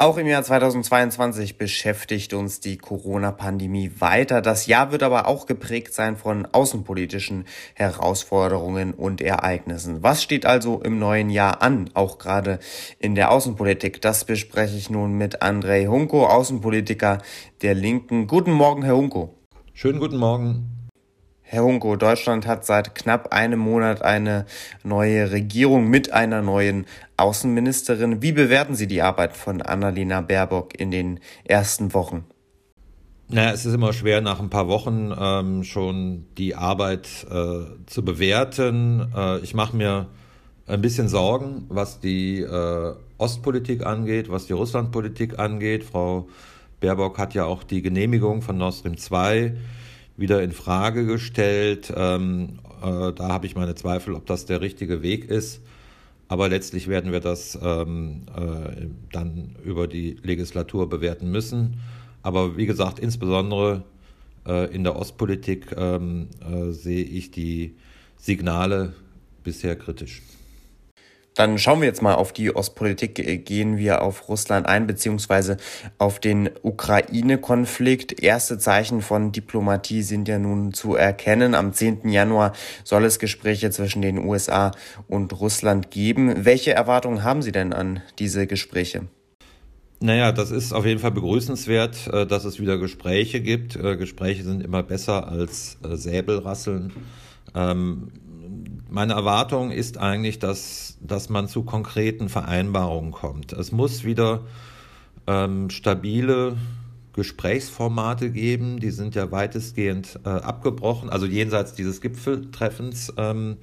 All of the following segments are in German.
Auch im Jahr 2022 beschäftigt uns die Corona-Pandemie weiter. Das Jahr wird aber auch geprägt sein von außenpolitischen Herausforderungen und Ereignissen. Was steht also im neuen Jahr an, auch gerade in der Außenpolitik? Das bespreche ich nun mit Andrei Hunko, Außenpolitiker der Linken. Guten Morgen, Herr Hunko. Schönen guten Morgen. Herr Hunko, Deutschland hat seit knapp einem Monat eine neue Regierung mit einer neuen Außenministerin. Wie bewerten Sie die Arbeit von Annalena Baerbock in den ersten Wochen? Naja, es ist immer schwer, nach ein paar Wochen ähm, schon die Arbeit äh, zu bewerten. Äh, ich mache mir ein bisschen Sorgen, was die äh, Ostpolitik angeht, was die Russlandpolitik angeht. Frau Baerbock hat ja auch die Genehmigung von Nord Stream 2 wieder in Frage gestellt. Ähm, äh, da habe ich meine Zweifel, ob das der richtige Weg ist. Aber letztlich werden wir das ähm, äh, dann über die Legislatur bewerten müssen. Aber wie gesagt, insbesondere äh, in der Ostpolitik ähm, äh, sehe ich die Signale bisher kritisch. Dann schauen wir jetzt mal auf die Ostpolitik. Gehen wir auf Russland ein, beziehungsweise auf den Ukraine-Konflikt. Erste Zeichen von Diplomatie sind ja nun zu erkennen. Am 10. Januar soll es Gespräche zwischen den USA und Russland geben. Welche Erwartungen haben Sie denn an diese Gespräche? Naja, das ist auf jeden Fall begrüßenswert, äh, dass es wieder Gespräche gibt. Äh, Gespräche sind immer besser als äh, Säbelrasseln. Meine Erwartung ist eigentlich, dass, dass man zu konkreten Vereinbarungen kommt. Es muss wieder ähm, stabile Gesprächsformate geben, die sind ja weitestgehend äh, abgebrochen, also jenseits dieses Gipfeltreffens ähm,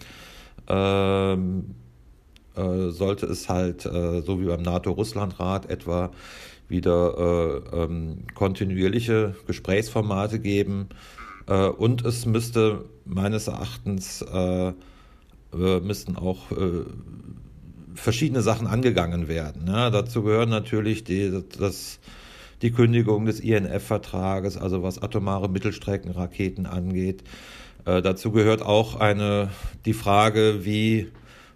ähm, äh, sollte es halt, äh, so wie beim NATO-Russland-Rat etwa, wieder äh, ähm, kontinuierliche Gesprächsformate geben. Äh, und es müsste meines Erachtens äh, äh, müssten auch äh, verschiedene Sachen angegangen werden. Ja, dazu gehören natürlich die, das, die Kündigung des INF-Vertrages, also was atomare Mittelstreckenraketen angeht. Äh, dazu gehört auch eine, die Frage, wie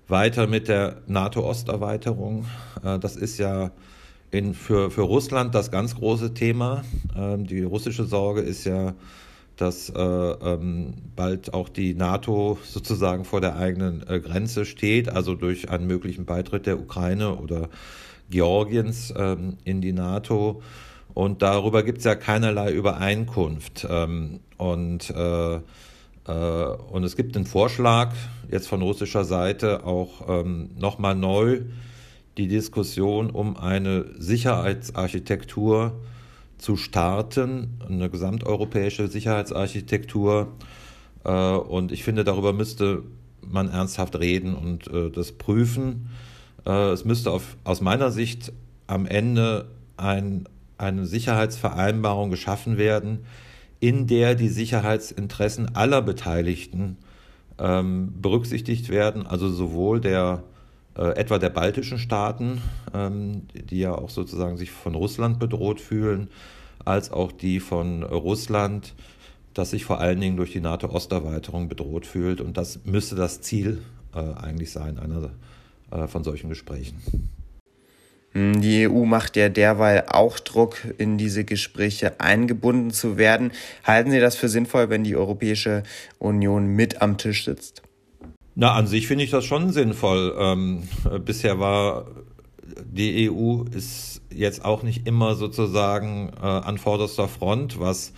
weiter mit der NATO-Osterweiterung. Äh, das ist ja in, für, für Russland das ganz große Thema. Ähm, die russische Sorge ist ja, dass äh, ähm, bald auch die NATO sozusagen vor der eigenen äh, Grenze steht, also durch einen möglichen Beitritt der Ukraine oder Georgiens ähm, in die NATO. Und darüber gibt es ja keinerlei Übereinkunft. Ähm, und, äh, äh, und es gibt einen Vorschlag jetzt von russischer Seite auch ähm, nochmal neu die Diskussion um eine Sicherheitsarchitektur zu starten, eine gesamteuropäische Sicherheitsarchitektur. Äh, und ich finde, darüber müsste man ernsthaft reden und äh, das prüfen. Äh, es müsste auf, aus meiner Sicht am Ende ein, eine Sicherheitsvereinbarung geschaffen werden, in der die Sicherheitsinteressen aller Beteiligten ähm, berücksichtigt werden, also sowohl der äh, etwa der baltischen Staaten, ähm, die ja auch sozusagen sich von Russland bedroht fühlen, als auch die von Russland, das sich vor allen Dingen durch die NATO-Osterweiterung bedroht fühlt. Und das müsste das Ziel äh, eigentlich sein, einer äh, von solchen Gesprächen. Hm, die EU macht ja derweil auch Druck, in diese Gespräche eingebunden zu werden. Halten Sie das für sinnvoll, wenn die Europäische Union mit am Tisch sitzt? Na, an sich finde ich das schon sinnvoll. Ähm, bisher war die EU ist jetzt auch nicht immer sozusagen äh, an vorderster Front, was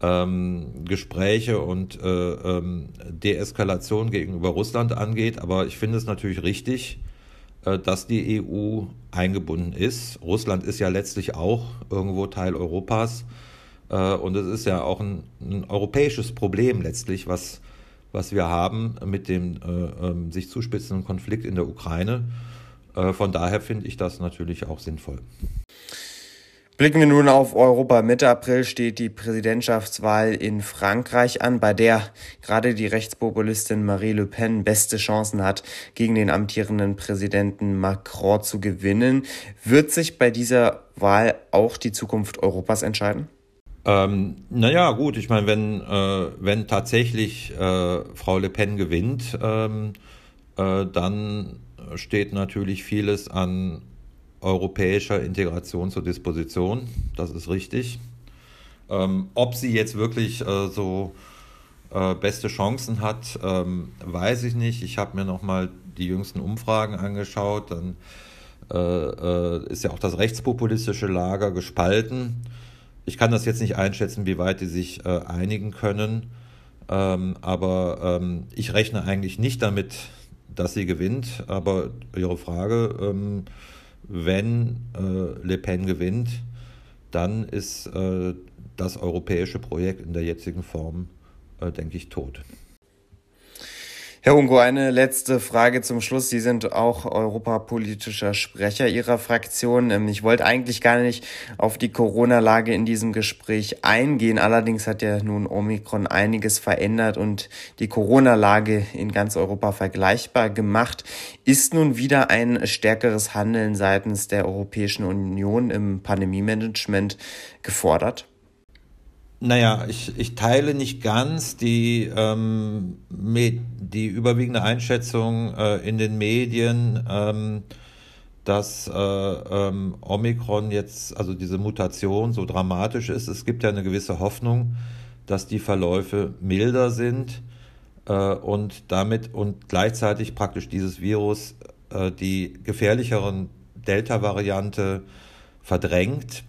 ähm, Gespräche und äh, ähm, Deeskalation gegenüber Russland angeht. Aber ich finde es natürlich richtig, äh, dass die EU eingebunden ist. Russland ist ja letztlich auch irgendwo Teil Europas. Äh, und es ist ja auch ein, ein europäisches Problem letztlich, was was wir haben mit dem äh, äh, sich zuspitzenden Konflikt in der Ukraine. Äh, von daher finde ich das natürlich auch sinnvoll. Blicken wir nun auf Europa. Mitte April steht die Präsidentschaftswahl in Frankreich an, bei der gerade die Rechtspopulistin Marie Le Pen beste Chancen hat, gegen den amtierenden Präsidenten Macron zu gewinnen. Wird sich bei dieser Wahl auch die Zukunft Europas entscheiden? Ähm, naja, gut, ich meine, wenn, äh, wenn tatsächlich äh, Frau Le Pen gewinnt, ähm, äh, dann steht natürlich vieles an europäischer Integration zur Disposition. Das ist richtig. Ähm, ob sie jetzt wirklich äh, so äh, beste Chancen hat, ähm, weiß ich nicht. Ich habe mir nochmal die jüngsten Umfragen angeschaut. Dann äh, ist ja auch das rechtspopulistische Lager gespalten. Ich kann das jetzt nicht einschätzen, wie weit die sich äh, einigen können. Ähm, aber ähm, ich rechne eigentlich nicht damit, dass sie gewinnt. Aber Ihre Frage, ähm, wenn äh, Le Pen gewinnt, dann ist äh, das europäische Projekt in der jetzigen Form, äh, denke ich, tot. Herr Ungo, eine letzte Frage zum Schluss. Sie sind auch europapolitischer Sprecher Ihrer Fraktion. Ähm, ich wollte eigentlich gar nicht auf die Corona-Lage in diesem Gespräch eingehen. Allerdings hat ja nun Omikron einiges verändert und die Corona-Lage in ganz Europa vergleichbar gemacht. Ist nun wieder ein stärkeres Handeln seitens der Europäischen Union im Pandemie-Management gefordert? Naja, ich, ich teile nicht ganz die, ähm, die überwiegende Einschätzung äh, in den Medien, ähm, dass äh, ähm, Omikron jetzt, also diese Mutation so dramatisch ist. Es gibt ja eine gewisse Hoffnung, dass die Verläufe milder sind äh, und damit und gleichzeitig praktisch dieses Virus äh, die gefährlicheren Delta-Variante verdrängt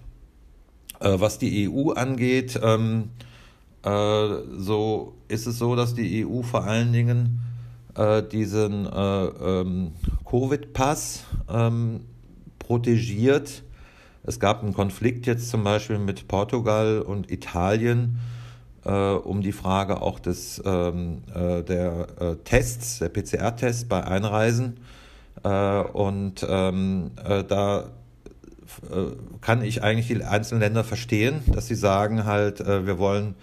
äh, was die EU angeht, ähm, äh, so ist es so, dass die EU vor allen Dingen äh, diesen äh, ähm, Covid-Pass ähm, protegiert. Es gab einen Konflikt jetzt zum Beispiel mit Portugal und Italien äh, um die Frage auch des, ähm, äh, der Tests, der PCR-Tests bei Einreisen. und ähm, da kann ich eigentlich die einzelnen Länder verstehen, dass sie sagen halt, äh, wir wollen,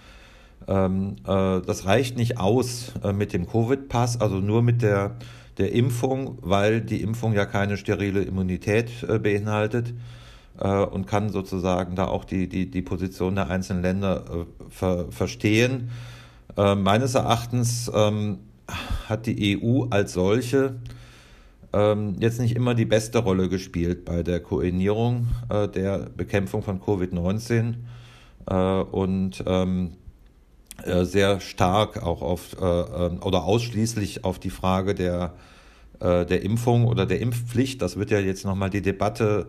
ähm, äh, das reicht nicht aus mit dem Covid-Pass, also nur mit der, der Impfung, weil die Impfung ja keine sterile Immunität beinhaltet und kann sozusagen da auch die, die, die Position der einzelnen Länder ver, verstehen. meines Erachtens ähm, hat die EU als solche ähm, jetzt nicht immer die beste Rolle gespielt bei der Koordinierung äh, der Bekämpfung von Covid-19 äh, und ähm, äh, sehr stark auch auf äh, ähm, oder ausschließlich auf die Frage der, äh, der Impfung oder der Impfpflicht. Das wird ja jetzt nochmal die Debatte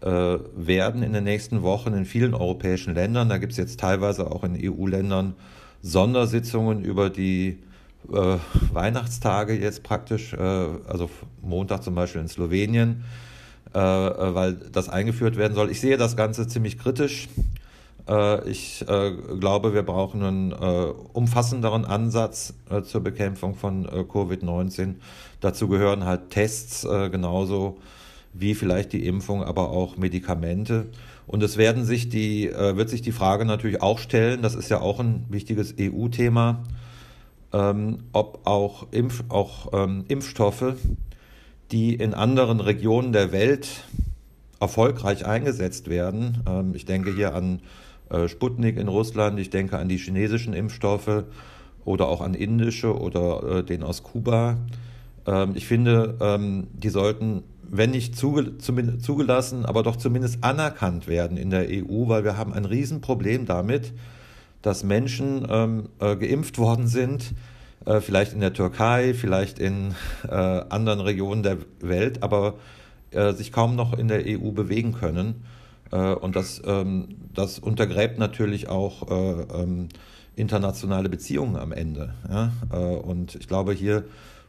äh, werden in den nächsten Wochen in vielen europäischen Ländern. Da gibt es jetzt teilweise auch in EU-Ländern Sondersitzungen über die äh, Weihnachtstage jetzt praktisch, äh, also Montag zum Beispiel in Slowenien, äh, äh weil das eingeführt werden soll. Ich sehe das Ganze ziemlich kritisch. Äh, ich äh, glaube, wir brauchen einen umfassenderen Ansatz zur Bekämpfung von Covid-19. Dazu gehören halt Tests genauso wie vielleicht die Impfung, aber auch Medikamente. Und es werden sich die, wird sich die Frage natürlich auch stellen, das ist ja auch ein wichtiges EU-Thema, ähm, ob auch, Impf auch ähm, Impfstoffe, die in anderen Regionen der Welt erfolgreich eingesetzt werden. Ähm, ich denke hier an äh, Sputnik in Russland, ich denke an die chinesischen Impfstoffe oder auch an indische oder äh, den aus Kuba. Ähm, ich finde, ähm, die sollten, wenn nicht zuge zugelassen, aber doch zumindest anerkannt werden in der EU, weil wir haben ein Riesenproblem damit, dass Menschen ähm, äh, geimpft worden sind, äh, vielleicht in der Türkei, vielleicht in äh, anderen Regionen der Welt, aber äh, sich kaum noch in der EU bewegen können. Und das, ähm, das untergräbt natürlich auch äh, ähm, internationale Beziehungen am Ende. Und ich glaube, hier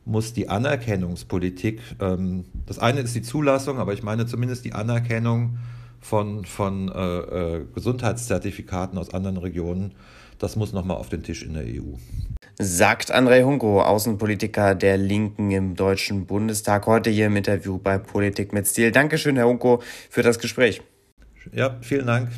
muss die Anerkennungspolitik, ähm, das eine ist die Zulassung, aber ich meine zumindest die Anerkennung von, von Gesundheitszertifikaten aus anderen Regionen, das muss nochmal auf den Tisch in der EU. Sagt André Hunko, Außenpolitiker der Linken im Deutschen Bundestag, heute hier im Interview bei Politik mit Stil. Dankeschön, Herr Hunko, für das Gespräch. Ja, vielen Dank.